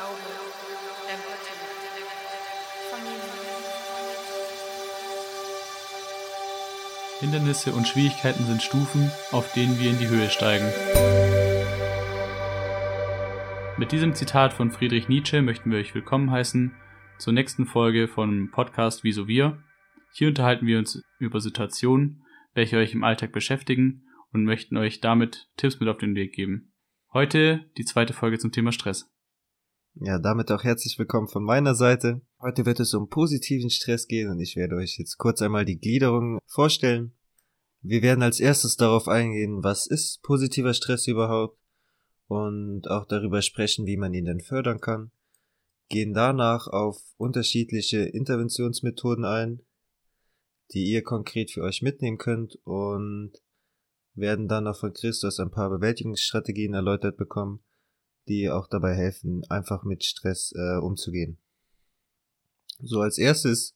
Glaube, Empathie, Familie. Hindernisse und Schwierigkeiten sind Stufen, auf denen wir in die Höhe steigen. Mit diesem Zitat von Friedrich Nietzsche möchten wir euch willkommen heißen zur nächsten Folge von Podcast Wieso wir. Hier unterhalten wir uns über Situationen, welche euch im Alltag beschäftigen und möchten euch damit Tipps mit auf den Weg geben. Heute die zweite Folge zum Thema Stress. Ja, damit auch herzlich willkommen von meiner Seite. Heute wird es um positiven Stress gehen und ich werde euch jetzt kurz einmal die Gliederung vorstellen. Wir werden als erstes darauf eingehen, was ist positiver Stress überhaupt und auch darüber sprechen, wie man ihn denn fördern kann. Gehen danach auf unterschiedliche Interventionsmethoden ein, die ihr konkret für euch mitnehmen könnt und werden dann noch von Christus ein paar Bewältigungsstrategien erläutert bekommen, die auch dabei helfen, einfach mit Stress äh, umzugehen. So als erstes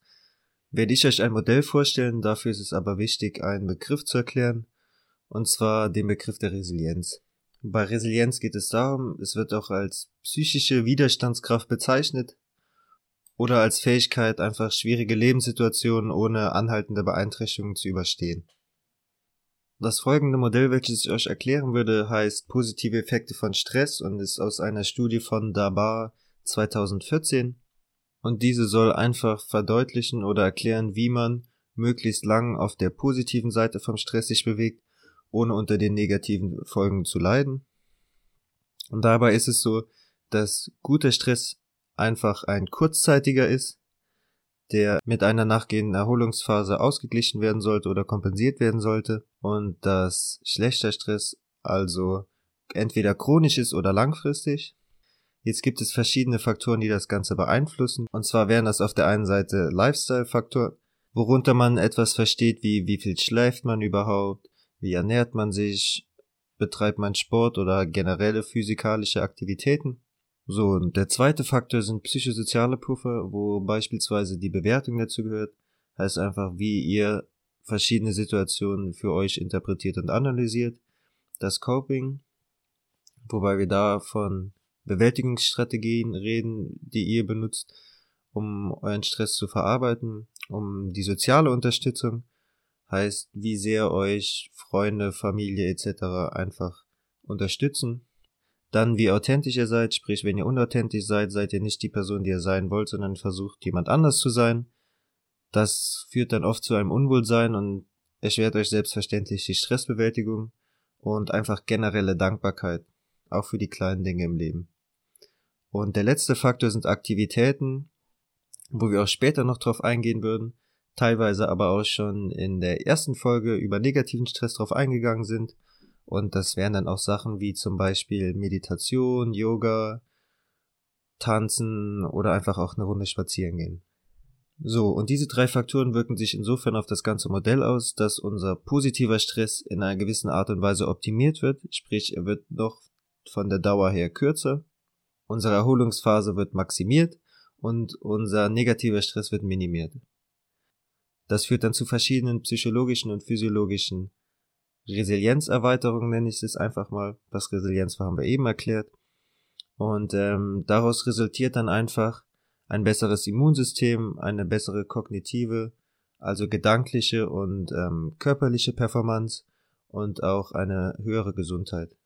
werde ich euch ein Modell vorstellen, dafür ist es aber wichtig, einen Begriff zu erklären, und zwar den Begriff der Resilienz. Bei Resilienz geht es darum, es wird auch als psychische Widerstandskraft bezeichnet oder als Fähigkeit, einfach schwierige Lebenssituationen ohne anhaltende Beeinträchtigungen zu überstehen. Das folgende Modell, welches ich euch erklären würde, heißt positive Effekte von Stress und ist aus einer Studie von Dabar 2014. Und diese soll einfach verdeutlichen oder erklären, wie man möglichst lang auf der positiven Seite vom Stress sich bewegt, ohne unter den negativen Folgen zu leiden. Und dabei ist es so, dass guter Stress einfach ein kurzzeitiger ist, der mit einer nachgehenden Erholungsphase ausgeglichen werden sollte oder kompensiert werden sollte und dass schlechter Stress also entweder chronisch ist oder langfristig. Jetzt gibt es verschiedene Faktoren, die das Ganze beeinflussen. Und zwar wären das auf der einen Seite Lifestyle-Faktoren, worunter man etwas versteht, wie wie viel schläft man überhaupt, wie ernährt man sich, betreibt man Sport oder generelle physikalische Aktivitäten. So, und der zweite Faktor sind psychosoziale Puffer, wo beispielsweise die Bewertung dazu gehört. Heißt einfach, wie ihr verschiedene Situationen für euch interpretiert und analysiert. Das Coping, wobei wir da von Bewältigungsstrategien reden, die ihr benutzt, um euren Stress zu verarbeiten, um die soziale Unterstützung, heißt, wie sehr euch Freunde, Familie etc. einfach unterstützen dann, wie authentisch ihr seid, sprich, wenn ihr unauthentisch seid, seid ihr nicht die Person, die ihr sein wollt, sondern versucht jemand anders zu sein. Das führt dann oft zu einem Unwohlsein und erschwert euch selbstverständlich die Stressbewältigung und einfach generelle Dankbarkeit, auch für die kleinen Dinge im Leben. Und der letzte Faktor sind Aktivitäten, wo wir auch später noch drauf eingehen würden, teilweise aber auch schon in der ersten Folge über negativen Stress drauf eingegangen sind und das wären dann auch Sachen wie zum Beispiel Meditation, Yoga, Tanzen oder einfach auch eine Runde spazieren gehen. So, und diese drei Faktoren wirken sich insofern auf das ganze Modell aus, dass unser positiver Stress in einer gewissen Art und Weise optimiert wird, sprich er wird noch von der Dauer her kürzer, unsere Erholungsphase wird maximiert und unser negativer Stress wird minimiert. Das führt dann zu verschiedenen psychologischen und physiologischen Resilienzerweiterung nenne ich es einfach mal. Das Resilienz haben wir eben erklärt. Und ähm, daraus resultiert dann einfach ein besseres Immunsystem, eine bessere kognitive, also gedankliche und ähm, körperliche Performance und auch eine höhere Gesundheit.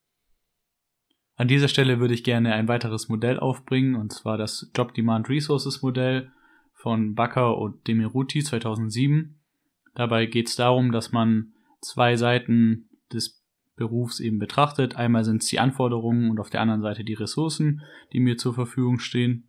An dieser Stelle würde ich gerne ein weiteres Modell aufbringen, und zwar das Job Demand Resources Modell von Bakker und Demiruti 2007. Dabei geht es darum, dass man zwei Seiten des Berufs eben betrachtet. Einmal sind es die Anforderungen und auf der anderen Seite die Ressourcen, die mir zur Verfügung stehen.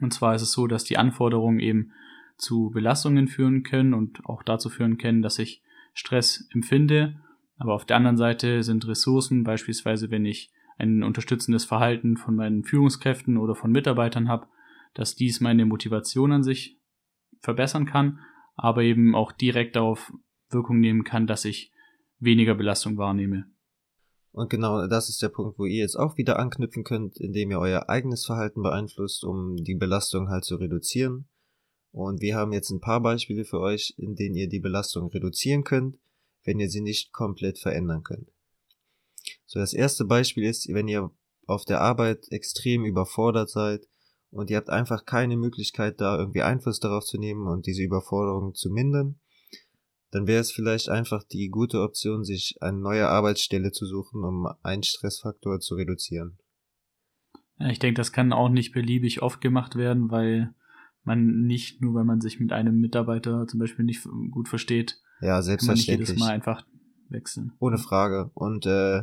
Und zwar ist es so, dass die Anforderungen eben zu Belastungen führen können und auch dazu führen können, dass ich Stress empfinde. Aber auf der anderen Seite sind Ressourcen, beispielsweise wenn ich ein unterstützendes Verhalten von meinen Führungskräften oder von Mitarbeitern habe, dass dies meine Motivation an sich verbessern kann, aber eben auch direkt darauf Wirkung nehmen kann, dass ich weniger Belastung wahrnehme. Und genau das ist der Punkt, wo ihr jetzt auch wieder anknüpfen könnt, indem ihr euer eigenes Verhalten beeinflusst, um die Belastung halt zu reduzieren. Und wir haben jetzt ein paar Beispiele für euch, in denen ihr die Belastung reduzieren könnt, wenn ihr sie nicht komplett verändern könnt. So, das erste Beispiel ist, wenn ihr auf der Arbeit extrem überfordert seid und ihr habt einfach keine Möglichkeit, da irgendwie Einfluss darauf zu nehmen und diese Überforderung zu mindern, dann wäre es vielleicht einfach die gute Option, sich eine neue Arbeitsstelle zu suchen, um einen Stressfaktor zu reduzieren. Ja, ich denke, das kann auch nicht beliebig oft gemacht werden, weil man nicht nur, weil man sich mit einem Mitarbeiter zum Beispiel nicht gut versteht, ja, selbstverständlich. kann man nicht jedes Mal einfach wechseln. Ohne Frage. Und äh,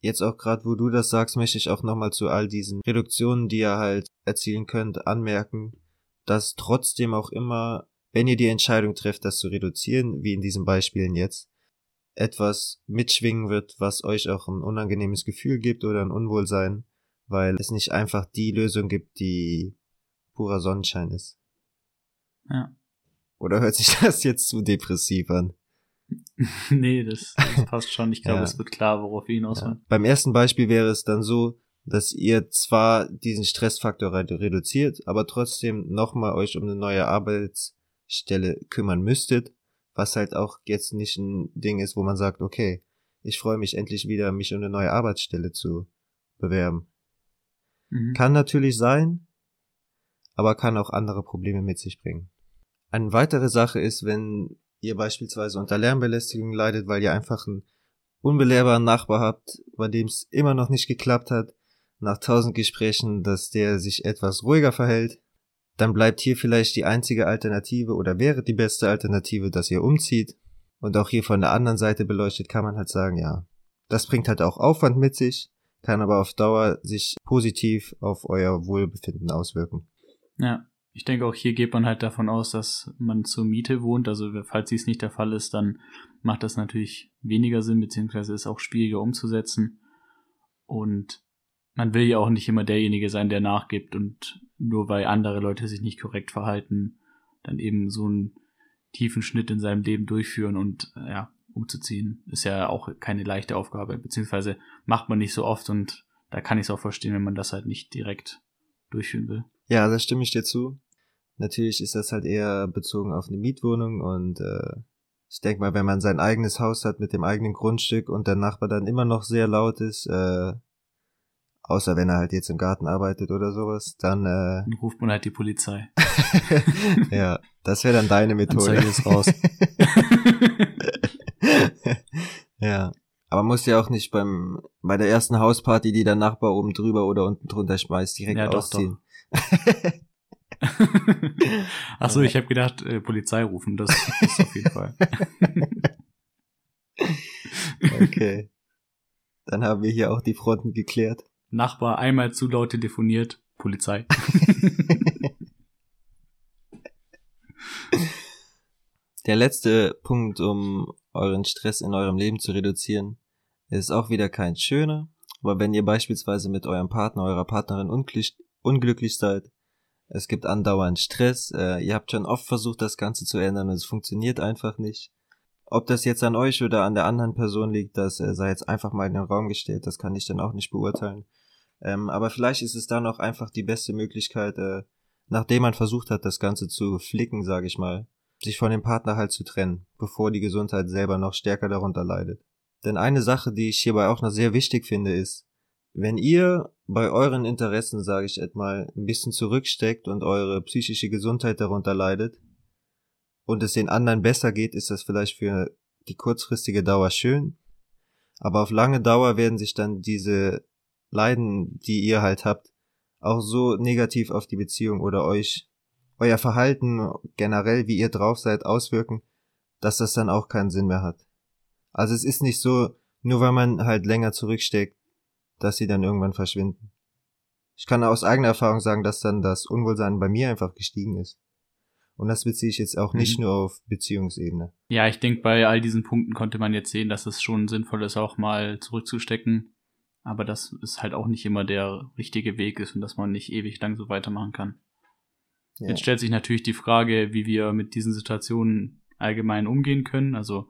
jetzt auch gerade, wo du das sagst, möchte ich auch nochmal zu all diesen Reduktionen, die ihr halt erzielen könnt, anmerken, dass trotzdem auch immer, wenn ihr die Entscheidung trefft, das zu reduzieren, wie in diesen Beispielen jetzt, etwas mitschwingen wird, was euch auch ein unangenehmes Gefühl gibt oder ein Unwohlsein, weil es nicht einfach die Lösung gibt, die purer Sonnenschein ist. Ja. Oder hört sich das jetzt zu depressiv an? nee, das, das, passt schon. Ich glaube, ja. es wird klar, worauf wir hinaus ja. Beim ersten Beispiel wäre es dann so, dass ihr zwar diesen Stressfaktor reduziert, aber trotzdem nochmal euch um eine neue Arbeitsstelle kümmern müsstet, was halt auch jetzt nicht ein Ding ist, wo man sagt, okay, ich freue mich endlich wieder, mich um eine neue Arbeitsstelle zu bewerben. Mhm. Kann natürlich sein, aber kann auch andere Probleme mit sich bringen. Eine weitere Sache ist, wenn ihr beispielsweise unter Lärmbelästigung leidet, weil ihr einfach einen unbelehrbaren Nachbar habt, bei dem es immer noch nicht geklappt hat, nach tausend Gesprächen, dass der sich etwas ruhiger verhält, dann bleibt hier vielleicht die einzige Alternative oder wäre die beste Alternative, dass ihr umzieht. Und auch hier von der anderen Seite beleuchtet kann man halt sagen, ja, das bringt halt auch Aufwand mit sich, kann aber auf Dauer sich positiv auf euer Wohlbefinden auswirken. Ja, ich denke auch hier geht man halt davon aus, dass man zur Miete wohnt. Also falls dies nicht der Fall ist, dann macht das natürlich weniger Sinn, beziehungsweise ist auch schwieriger umzusetzen. Und man will ja auch nicht immer derjenige sein, der nachgibt und nur weil andere Leute sich nicht korrekt verhalten, dann eben so einen tiefen Schnitt in seinem Leben durchführen und ja, umzuziehen, ist ja auch keine leichte Aufgabe, beziehungsweise macht man nicht so oft und da kann ich es auch verstehen, wenn man das halt nicht direkt durchführen will. Ja, da stimme ich dir zu. Natürlich ist das halt eher bezogen auf eine Mietwohnung und äh, ich denke mal, wenn man sein eigenes Haus hat mit dem eigenen Grundstück und der Nachbar dann immer noch sehr laut ist, äh, außer wenn er halt jetzt im Garten arbeitet oder sowas, dann, äh, dann ruft man halt die Polizei. ja, das wäre dann deine Methode. Anzeige ist raus. ja. Aber man muss ja auch nicht beim bei der ersten Hausparty, die der Nachbar oben drüber oder unten drunter schmeißt, direkt ja, ausziehen. Ach so, ich habe gedacht, äh, Polizei rufen, das ist auf jeden Fall. okay. Dann haben wir hier auch die Fronten geklärt. Nachbar einmal zu laut telefoniert, Polizei. Der letzte Punkt, um euren Stress in eurem Leben zu reduzieren, ist auch wieder kein schöner, aber wenn ihr beispielsweise mit eurem Partner, eurer Partnerin unglücklich, unglücklich seid, es gibt andauernd Stress. Äh, ihr habt schon oft versucht, das Ganze zu ändern und es funktioniert einfach nicht. Ob das jetzt an euch oder an der anderen Person liegt, das äh, sei jetzt einfach mal in den Raum gestellt. Das kann ich dann auch nicht beurteilen. Ähm, aber vielleicht ist es dann auch einfach die beste Möglichkeit, äh, nachdem man versucht hat, das Ganze zu flicken, sage ich mal, sich von dem Partner halt zu trennen, bevor die Gesundheit selber noch stärker darunter leidet. Denn eine Sache, die ich hierbei auch noch sehr wichtig finde, ist, wenn ihr bei euren Interessen, sage ich etwa, ein bisschen zurücksteckt und eure psychische Gesundheit darunter leidet und es den anderen besser geht, ist das vielleicht für die kurzfristige Dauer schön, aber auf lange Dauer werden sich dann diese Leiden, die ihr halt habt, auch so negativ auf die Beziehung oder euch, euer Verhalten generell, wie ihr drauf seid, auswirken, dass das dann auch keinen Sinn mehr hat. Also es ist nicht so, nur weil man halt länger zurücksteckt, dass sie dann irgendwann verschwinden. Ich kann aus eigener Erfahrung sagen, dass dann das Unwohlsein bei mir einfach gestiegen ist. Und das beziehe ich jetzt auch mhm. nicht nur auf Beziehungsebene. Ja, ich denke, bei all diesen Punkten konnte man jetzt sehen, dass es schon sinnvoll ist, auch mal zurückzustecken. Aber dass es halt auch nicht immer der richtige Weg ist und dass man nicht ewig lang so weitermachen kann. Ja. Jetzt stellt sich natürlich die Frage, wie wir mit diesen Situationen allgemein umgehen können. Also,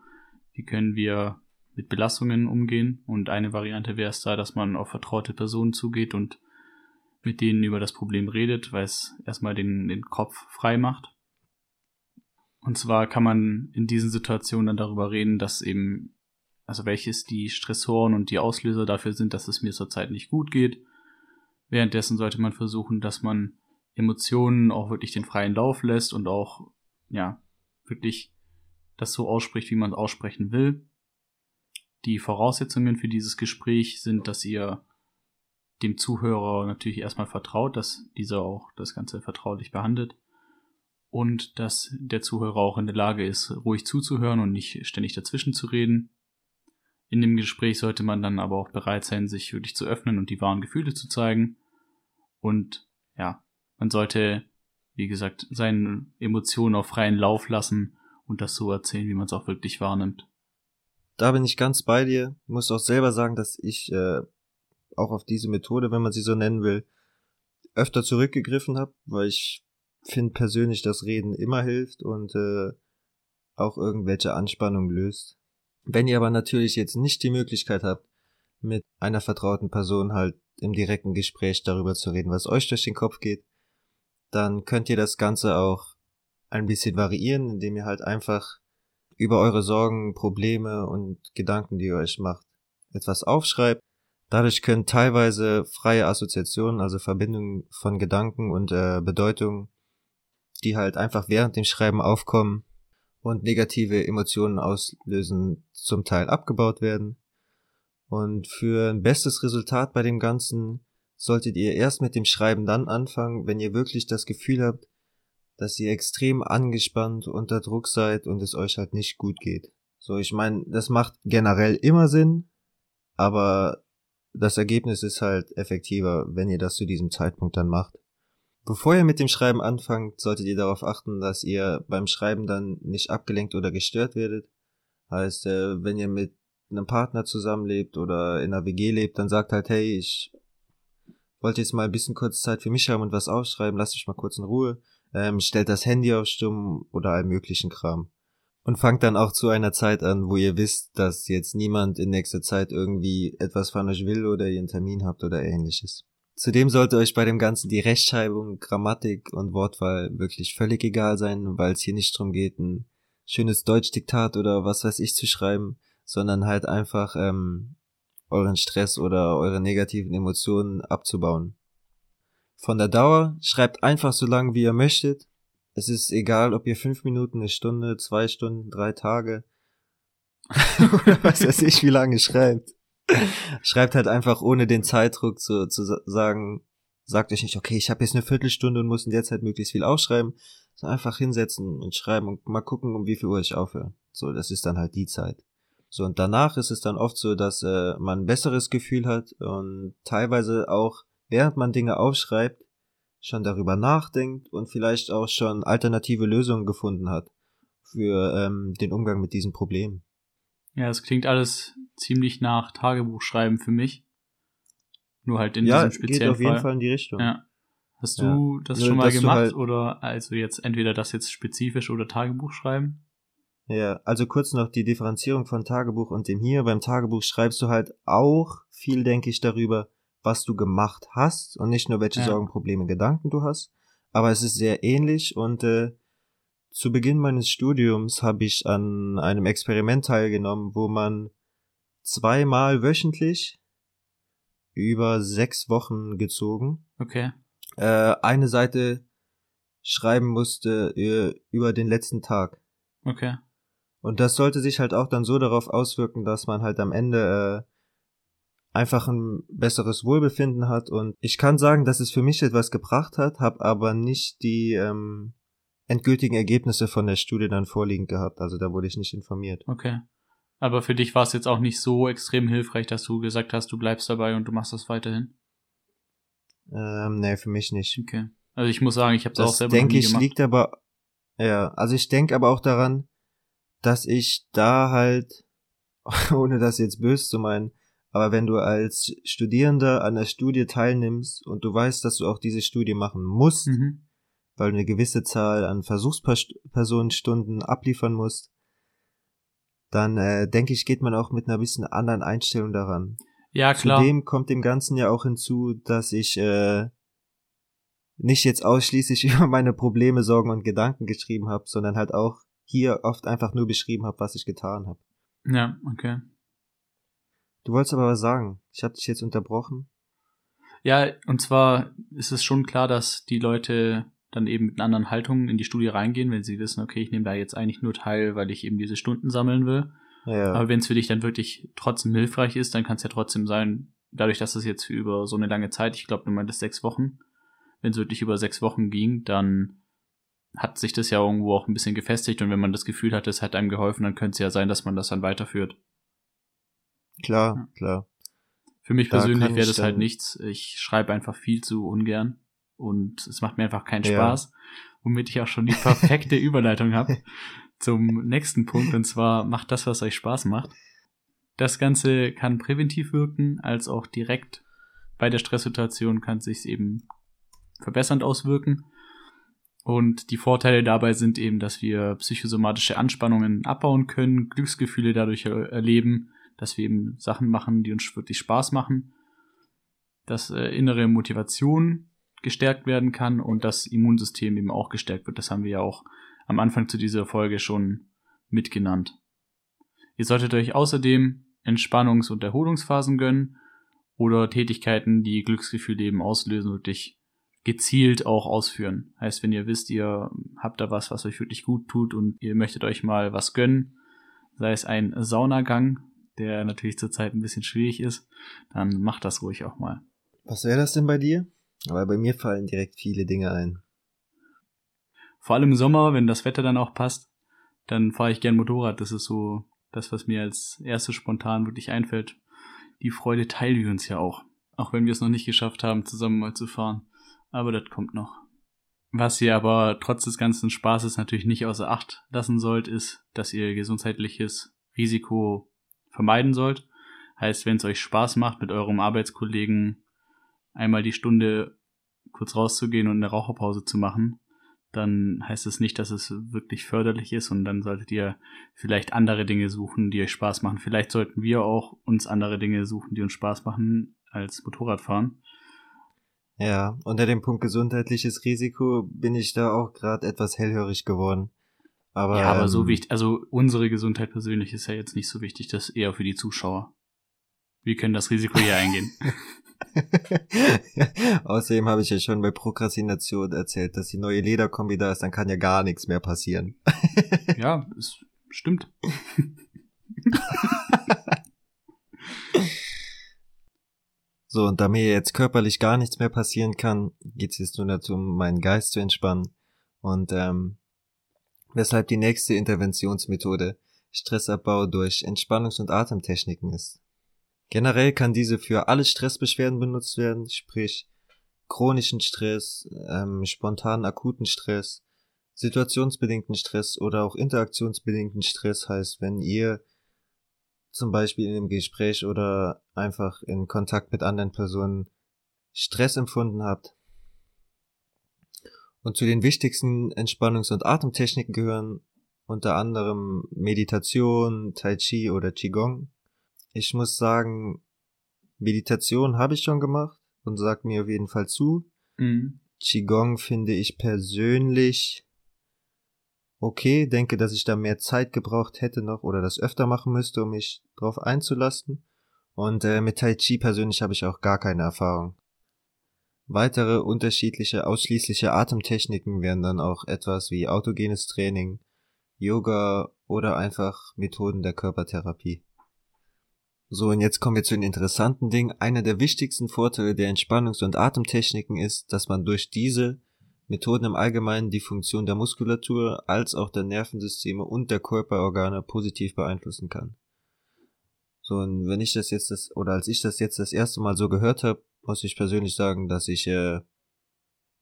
wie können wir mit Belastungen umgehen. Und eine Variante wäre es da, dass man auf vertraute Personen zugeht und mit denen über das Problem redet, weil es erstmal den, den Kopf frei macht. Und zwar kann man in diesen Situationen dann darüber reden, dass eben also welches die Stressoren und die Auslöser dafür sind, dass es mir zurzeit nicht gut geht. Währenddessen sollte man versuchen, dass man Emotionen auch wirklich den freien Lauf lässt und auch, ja, wirklich das so ausspricht, wie man es aussprechen will. Die Voraussetzungen für dieses Gespräch sind, dass ihr dem Zuhörer natürlich erstmal vertraut, dass dieser auch das Ganze vertraulich behandelt und dass der Zuhörer auch in der Lage ist, ruhig zuzuhören und nicht ständig dazwischen zu reden. In dem Gespräch sollte man dann aber auch bereit sein, sich wirklich zu öffnen und die wahren Gefühle zu zeigen. Und ja, man sollte, wie gesagt, seine Emotionen auf freien Lauf lassen und das so erzählen, wie man es auch wirklich wahrnimmt. Da bin ich ganz bei dir. Muss auch selber sagen, dass ich äh, auch auf diese Methode, wenn man sie so nennen will, öfter zurückgegriffen habe, weil ich finde persönlich, dass Reden immer hilft und äh, auch irgendwelche Anspannung löst. Wenn ihr aber natürlich jetzt nicht die Möglichkeit habt, mit einer vertrauten Person halt im direkten Gespräch darüber zu reden, was euch durch den Kopf geht, dann könnt ihr das Ganze auch ein bisschen variieren, indem ihr halt einfach über eure Sorgen, Probleme und Gedanken, die ihr euch macht, etwas aufschreibt. Dadurch können teilweise freie Assoziationen, also Verbindungen von Gedanken und äh, Bedeutungen, die halt einfach während dem Schreiben aufkommen und negative Emotionen auslösen, zum Teil abgebaut werden. Und für ein bestes Resultat bei dem Ganzen solltet ihr erst mit dem Schreiben dann anfangen, wenn ihr wirklich das Gefühl habt, dass ihr extrem angespannt unter Druck seid und es euch halt nicht gut geht. So, ich meine, das macht generell immer Sinn, aber das Ergebnis ist halt effektiver, wenn ihr das zu diesem Zeitpunkt dann macht. Bevor ihr mit dem Schreiben anfangt, solltet ihr darauf achten, dass ihr beim Schreiben dann nicht abgelenkt oder gestört werdet. Heißt, äh, wenn ihr mit einem Partner zusammenlebt oder in einer WG lebt, dann sagt halt, hey, ich wollte jetzt mal ein bisschen kurz Zeit für mich haben und was aufschreiben, lasst mich mal kurz in Ruhe ähm, stellt das Handy auf Stumm oder all möglichen Kram. Und fangt dann auch zu einer Zeit an, wo ihr wisst, dass jetzt niemand in nächster Zeit irgendwie etwas von euch will oder ihr einen Termin habt oder ähnliches. Zudem sollte euch bei dem Ganzen die Rechtschreibung, Grammatik und Wortwahl wirklich völlig egal sein, weil es hier nicht drum geht, ein schönes Deutschdiktat oder was weiß ich zu schreiben, sondern halt einfach ähm, euren Stress oder eure negativen Emotionen abzubauen. Von der Dauer schreibt einfach so lange, wie ihr möchtet. Es ist egal, ob ihr fünf Minuten, eine Stunde, zwei Stunden, drei Tage oder was weiß ich, wie lange schreibt. Schreibt halt einfach ohne den Zeitdruck zu, zu sagen, sagt euch nicht, okay, ich habe jetzt eine Viertelstunde und muss in der Zeit möglichst viel aufschreiben. So einfach hinsetzen und schreiben und mal gucken, um wie viel Uhr ich aufhöre. So, das ist dann halt die Zeit. So, und danach ist es dann oft so, dass äh, man ein besseres Gefühl hat und teilweise auch während man Dinge aufschreibt, schon darüber nachdenkt und vielleicht auch schon alternative Lösungen gefunden hat für ähm, den Umgang mit diesen Problemen. Ja, es klingt alles ziemlich nach Tagebuchschreiben für mich. Nur halt in ja, diesem speziellen geht auf jeden Fall. Fall in die Richtung. Ja. Hast du Ja. das Nur, schon mal du gemacht halt- oder also jetzt entweder das jetzt spezifisch oder Tagebuch schreiben? Ja, also kurz noch die Differenzierung von Tagebuch und dem hier. Beim Tagebuch schreibst du halt auch viel, denke ich, darüber, was du gemacht hast und nicht nur welche Ja. Sorgen, Probleme, Gedanken du hast. Aber es ist sehr ähnlich und äh, zu Beginn meines Studiums habe ich an einem Experiment teilgenommen, wo man zweimal wöchentlich über sechs Wochen gezogen Okay. äh, eine Seite schreiben musste äh, über den letzten Tag. Okay. Und das sollte sich halt auch dann so darauf auswirken, dass man halt am Ende äh, einfach ein besseres Wohlbefinden hat. Und ich kann sagen, dass es für mich etwas gebracht hat, habe aber nicht die ähm, endgültigen Ergebnisse von der Studie dann vorliegend gehabt. Also da wurde ich nicht informiert. Okay. Aber für dich war es jetzt auch nicht so extrem hilfreich, dass du gesagt hast, du bleibst dabei und du machst das weiterhin. Ähm, nee, für mich nicht. Okay. Also ich muss sagen, ich habe es auch selber denke nie ich gemacht. liegt aber, ja, also ich denke aber auch daran, dass ich da halt, ohne das jetzt böse zu meinen, aber wenn du als Studierender an der Studie teilnimmst und du weißt, dass du auch diese Studie machen musst, Mhm. Weil du eine gewisse Zahl an Versuchspersonenstunden abliefern musst, dann äh, denke ich, geht man auch mit einer bisschen anderen Einstellung daran. Ja, klar. Zudem kommt dem Ganzen ja auch hinzu, dass ich äh, nicht jetzt ausschließlich über meine Probleme, Sorgen und Gedanken geschrieben habe, sondern halt auch hier oft einfach nur beschrieben habe, was ich getan habe. Ja, okay. Du wolltest aber was sagen. Ich habe dich jetzt unterbrochen. Ja, und zwar ist es schon klar, dass die Leute dann eben mit einer anderen Haltung in die Studie reingehen, wenn sie wissen, okay, ich nehme da jetzt eigentlich nur teil, weil ich eben diese Stunden sammeln will. Ja. Aber wenn es für dich dann wirklich trotzdem hilfreich ist, dann kann es ja trotzdem sein, dadurch, dass es jetzt über so eine lange Zeit, ich glaube, du meintest sechs Wochen, wenn es wirklich über sechs Wochen ging, dann hat sich das ja irgendwo auch ein bisschen gefestigt und wenn man das Gefühl hat, es hat einem geholfen, dann könnte es ja sein, dass man das dann weiterführt. Klar, klar. Für mich Da persönlich wäre das halt nichts. Ich schreibe einfach viel zu ungern und es macht mir einfach keinen Ja. Spaß, womit ich auch schon die perfekte Überleitung habe zum nächsten Punkt und zwar macht das, was euch Spaß macht. Das Ganze kann präventiv wirken, als auch direkt bei der Stresssituation kann es sich eben verbessernd auswirken. Und die Vorteile dabei sind eben, dass wir psychosomatische Anspannungen abbauen können, Glücksgefühle dadurch er erleben, dass wir eben Sachen machen, die uns wirklich Spaß machen, dass äh, innere Motivation gestärkt werden kann und das Immunsystem eben auch gestärkt wird. Das haben wir ja auch am Anfang zu dieser Folge schon mitgenannt. Ihr solltet euch außerdem Entspannungs- und Erholungsphasen gönnen oder Tätigkeiten, die Glücksgefühle eben auslösen, wirklich gezielt auch ausführen. Heißt, wenn ihr wisst, ihr habt da was, was euch wirklich gut tut und ihr möchtet euch mal was gönnen, sei es ein Saunagang, der natürlich zurzeit ein bisschen schwierig ist, dann macht das ruhig auch mal. Was wäre das denn bei dir? Aber bei mir fallen direkt viele Dinge ein. Vor allem im Sommer, wenn das Wetter dann auch passt, dann fahre ich gern Motorrad. Das ist so das, was mir als erstes spontan wirklich einfällt. Die Freude teilen wir uns ja auch. Auch wenn wir es noch nicht geschafft haben, zusammen mal zu fahren. Aber das kommt noch. Was ihr aber trotz des ganzen Spaßes natürlich nicht außer Acht lassen sollt, ist, dass ihr gesundheitliches Risiko vermeiden sollt. Heißt, wenn es euch Spaß macht, mit eurem Arbeitskollegen einmal die Stunde kurz rauszugehen und eine Raucherpause zu machen, dann heißt es nicht, dass es wirklich förderlich ist und dann solltet ihr vielleicht andere Dinge suchen, die euch Spaß machen. Vielleicht sollten wir auch uns andere Dinge suchen, die uns Spaß machen als Motorradfahren. Ja, unter dem Punkt gesundheitliches Risiko bin ich da auch gerade etwas hellhörig geworden. Aber, ja, aber so ähm, wichtig, also unsere Gesundheit persönlich ist ja jetzt nicht so wichtig, das ist eher für die Zuschauer. Wir können das Risiko hier eingehen. Außerdem habe ich ja schon bei Prokrastination erzählt, dass die neue Lederkombi da ist, dann kann ja gar nichts mehr passieren. ja, es stimmt. So, und da mir jetzt körperlich gar nichts mehr passieren kann, geht's jetzt nur dazu, meinen Geist zu entspannen. Und ähm, weshalb die nächste Interventionsmethode Stressabbau durch Entspannungs- und Atemtechniken ist. Generell kann diese für alle Stressbeschwerden benutzt werden, sprich chronischen Stress, ähm, spontanen akuten Stress, situationsbedingten Stress oder auch interaktionsbedingten Stress heißt, wenn ihr zum Beispiel in einem Gespräch oder einfach in Kontakt mit anderen Personen Stress empfunden habt. Und zu den wichtigsten Entspannungs- und Atemtechniken gehören unter anderem Meditation, Tai Chi oder Qigong. Ich muss sagen, Meditation habe ich schon gemacht und sagt mir auf jeden Fall zu. Mhm. Qigong finde ich persönlich okay, denke, dass ich da mehr Zeit gebraucht hätte noch oder das öfter machen müsste, um mich drauf einzulassen. Und äh, mit Tai Chi persönlich habe ich auch gar keine Erfahrung. Weitere unterschiedliche, ausschließliche Atemtechniken wären dann auch etwas wie autogenes Training, Yoga oder einfach Methoden der Körpertherapie. So, und jetzt kommen wir zu den interessanten Dingen. Einer der wichtigsten Vorteile der Entspannungs- und Atemtechniken ist, dass man durch diese Methoden im Allgemeinen die Funktion der Muskulatur als auch der Nervensysteme und der Körperorgane positiv beeinflussen kann. So, und wenn ich das jetzt das, oder als ich das jetzt das erste Mal so gehört habe, muss ich persönlich sagen, dass ich äh,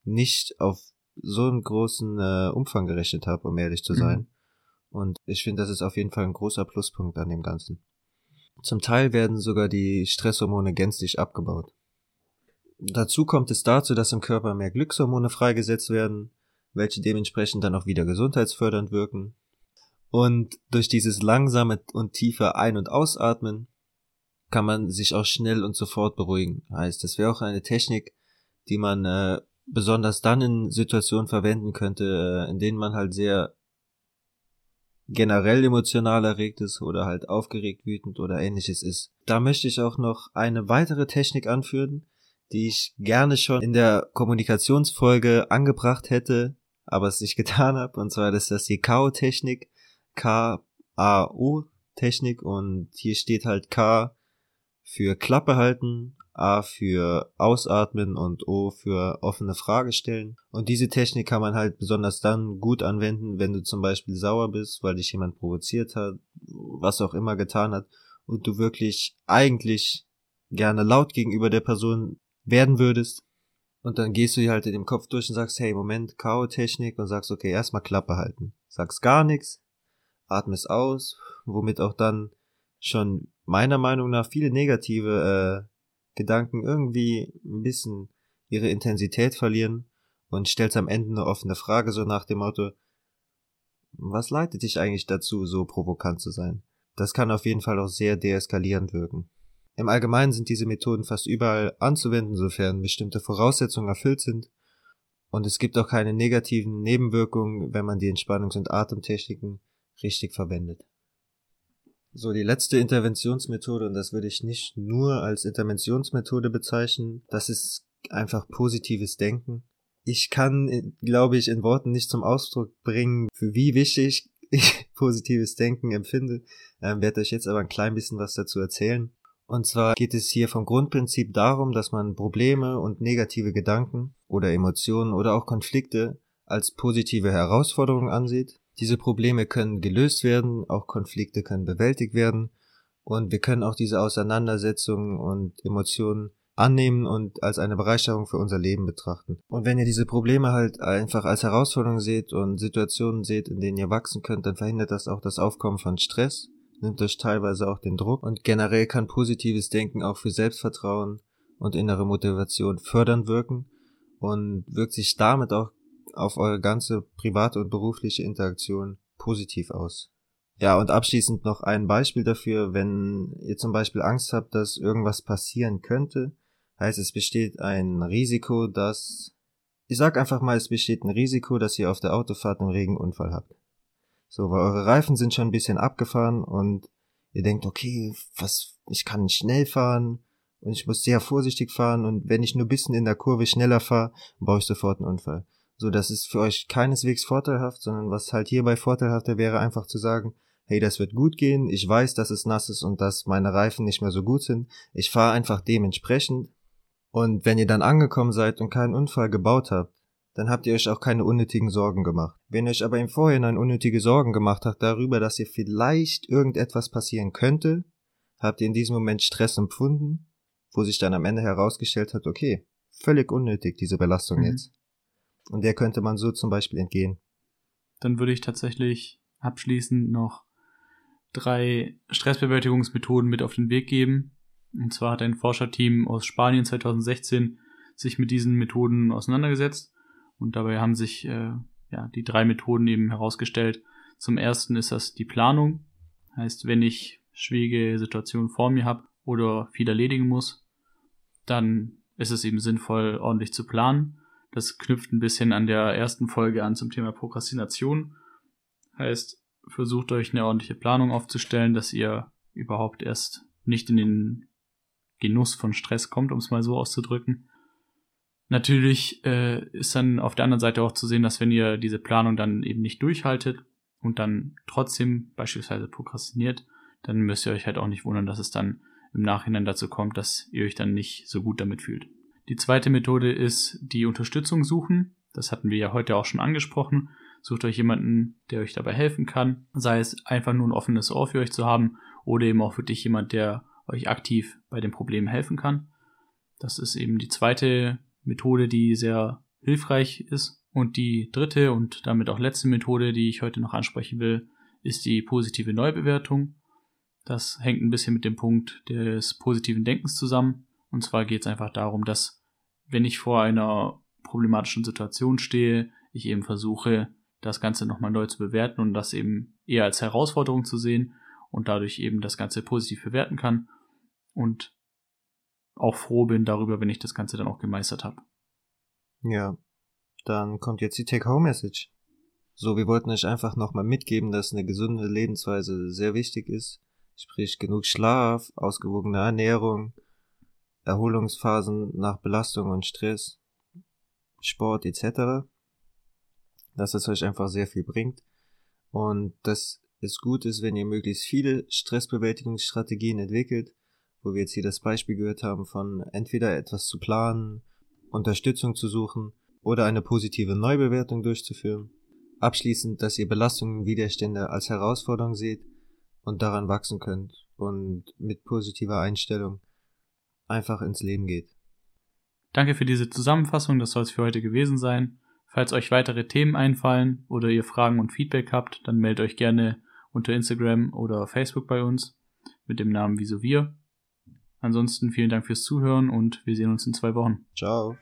nicht auf so einen großen äh, Umfang gerechnet habe, um ehrlich zu Mhm. sein. Und ich finde, das ist auf jeden Fall ein großer Pluspunkt an dem Ganzen. Zum Teil werden sogar die Stresshormone gänzlich abgebaut. Dazu kommt es dazu, dass im Körper mehr Glückshormone freigesetzt werden, welche dementsprechend dann auch wieder gesundheitsfördernd wirken. Und durch dieses langsame und tiefe Ein- und Ausatmen kann man sich auch schnell und sofort beruhigen. Heißt, das wäre auch eine Technik, die man äh, besonders dann in Situationen verwenden könnte, äh, in denen man halt sehr generell emotional erregt ist oder halt aufgeregt, wütend oder ähnliches ist. Da möchte ich auch noch eine weitere Technik anführen, die ich gerne schon in der Kommunikationsfolge angebracht hätte, aber es nicht getan habe. Und zwar ist das die K.O.-Technik, K-A-O-Technik und hier steht halt K für Klappe halten, A für Ausatmen und O für offene Frage stellen. Und diese Technik kann man halt besonders dann gut anwenden, wenn du zum Beispiel sauer bist, weil dich jemand provoziert hat, was auch immer getan hat, und du wirklich eigentlich gerne laut gegenüber der Person werden würdest. Und dann gehst du hier halt in dem Kopf durch und sagst, hey, Moment, K.O.-Technik und sagst, okay, erstmal Klappe halten. Sagst gar nichts, atmest aus, womit auch dann schon meiner Meinung nach viele negative äh, Gedanken irgendwie ein bisschen ihre Intensität verlieren und stellst am Ende eine offene Frage so nach dem Motto, was leitet dich eigentlich dazu, so provokant zu sein? Das kann auf jeden Fall auch sehr deeskalierend wirken. Im Allgemeinen sind diese Methoden fast überall anzuwenden, sofern bestimmte Voraussetzungen erfüllt sind. Und es gibt auch keine negativen Nebenwirkungen, wenn man die Entspannungs- und Atemtechniken richtig verwendet. So, die letzte Interventionsmethode, und das würde ich nicht nur als Interventionsmethode bezeichnen, das ist einfach positives Denken. Ich kann, glaube ich, in Worten nicht zum Ausdruck bringen, für wie wichtig ich positives Denken empfinde, ähm, werde euch jetzt aber ein klein bisschen was dazu erzählen. Und zwar geht es hier vom Grundprinzip darum, dass man Probleme und negative Gedanken oder Emotionen oder auch Konflikte als positive Herausforderung ansieht diese Probleme können gelöst werden, auch Konflikte können bewältigt werden und wir können auch diese Auseinandersetzungen und Emotionen annehmen und als eine Bereicherung für unser Leben betrachten. Und wenn ihr diese Probleme halt einfach als Herausforderung seht und Situationen seht, in denen ihr wachsen könnt, dann verhindert das auch das Aufkommen von Stress, nimmt euch teilweise auch den Druck und generell kann positives Denken auch für Selbstvertrauen und innere Motivation fördern wirken und wirkt sich damit auch auf eure ganze private und berufliche Interaktion positiv aus. Ja, und abschließend noch ein Beispiel dafür, wenn ihr zum Beispiel Angst habt, dass irgendwas passieren könnte, heißt es besteht ein Risiko, dass, ich sag einfach mal, es besteht ein Risiko, dass ihr auf der Autofahrt einen Regenunfall habt. So, weil eure Reifen sind schon ein bisschen abgefahren und ihr denkt, okay, was, ich kann nicht schnell fahren und ich muss sehr vorsichtig fahren und wenn ich nur ein bisschen in der Kurve schneller fahre, baue ich sofort einen Unfall. So, das ist für euch keineswegs vorteilhaft, sondern was halt hierbei vorteilhafter wäre, einfach zu sagen, hey, das wird gut gehen, ich weiß, dass es nass ist und dass meine Reifen nicht mehr so gut sind, ich fahre einfach dementsprechend. Und wenn ihr dann angekommen seid und keinen Unfall gebaut habt, dann habt ihr euch auch keine unnötigen Sorgen gemacht. Wenn ihr euch aber im Vorhinein unnötige Sorgen gemacht habt darüber, dass ihr vielleicht irgendetwas passieren könnte, habt ihr in diesem Moment Stress empfunden, wo sich dann am Ende herausgestellt hat, okay, völlig unnötig diese Belastung mhm. jetzt. Und der könnte man so zum Beispiel entgehen. Dann würde ich tatsächlich abschließend noch drei Stressbewältigungsmethoden mit auf den Weg geben. Und zwar hat ein Forscherteam aus Spanien 2016 sich mit diesen Methoden auseinandergesetzt. Und dabei haben sich äh, ja, die drei Methoden eben herausgestellt. Zum ersten ist das die Planung. Heißt, wenn ich schwierige Situationen vor mir habe oder viel erledigen muss, dann ist es eben sinnvoll, ordentlich zu planen das knüpft ein bisschen an der ersten Folge an zum Thema Prokrastination. Heißt, versucht euch eine ordentliche Planung aufzustellen, dass ihr überhaupt erst nicht in den Genuss von Stress kommt, um es mal so auszudrücken. Natürlich äh, ist dann auf der anderen Seite auch zu sehen, dass wenn ihr diese Planung dann eben nicht durchhaltet und dann trotzdem beispielsweise prokrastiniert, dann müsst ihr euch halt auch nicht wundern, dass es dann im Nachhinein dazu kommt, dass ihr euch dann nicht so gut damit fühlt. Die zweite Methode ist die Unterstützung suchen. Das hatten wir ja heute auch schon angesprochen. Sucht euch jemanden, der euch dabei helfen kann. Sei es einfach nur ein offenes Ohr für euch zu haben oder eben auch wirklich jemand, der euch aktiv bei dem Problem helfen kann. Das ist eben die zweite Methode, die sehr hilfreich ist. Und die dritte und damit auch letzte Methode, die ich heute noch ansprechen will, ist die positive Neubewertung. Das hängt ein bisschen mit dem Punkt des positiven Denkens zusammen. Und zwar geht es einfach darum, dass wenn ich vor einer problematischen Situation stehe, ich eben versuche, das Ganze nochmal neu zu bewerten und das eben eher als Herausforderung zu sehen und dadurch eben das Ganze positiv bewerten kann und auch froh bin darüber, wenn ich das Ganze dann auch gemeistert habe. Ja, dann kommt jetzt die Take-Home-Message. So, wir wollten euch einfach nochmal mitgeben, dass eine gesunde Lebensweise sehr wichtig ist. Sprich, genug Schlaf, ausgewogene Ernährung, Erholungsphasen nach Belastung und Stress, Sport etc. Dass es euch einfach sehr viel bringt. Und dass es gut ist, wenn ihr möglichst viele Stressbewältigungsstrategien entwickelt, wo wir jetzt hier das Beispiel gehört haben von entweder etwas zu planen, Unterstützung zu suchen oder eine positive Neubewertung durchzuführen. Abschließend, dass ihr Belastungen und Widerstände als Herausforderung seht und daran wachsen könnt und mit positiver Einstellung einfach ins Leben geht. Danke für diese Zusammenfassung, das soll es für heute gewesen sein. Falls euch weitere Themen einfallen oder ihr Fragen und Feedback habt, dann meldet euch gerne unter Instagram oder Facebook bei uns mit dem Namen Wieso wir. Ansonsten vielen Dank fürs Zuhören und wir sehen uns in zwei Wochen. Ciao.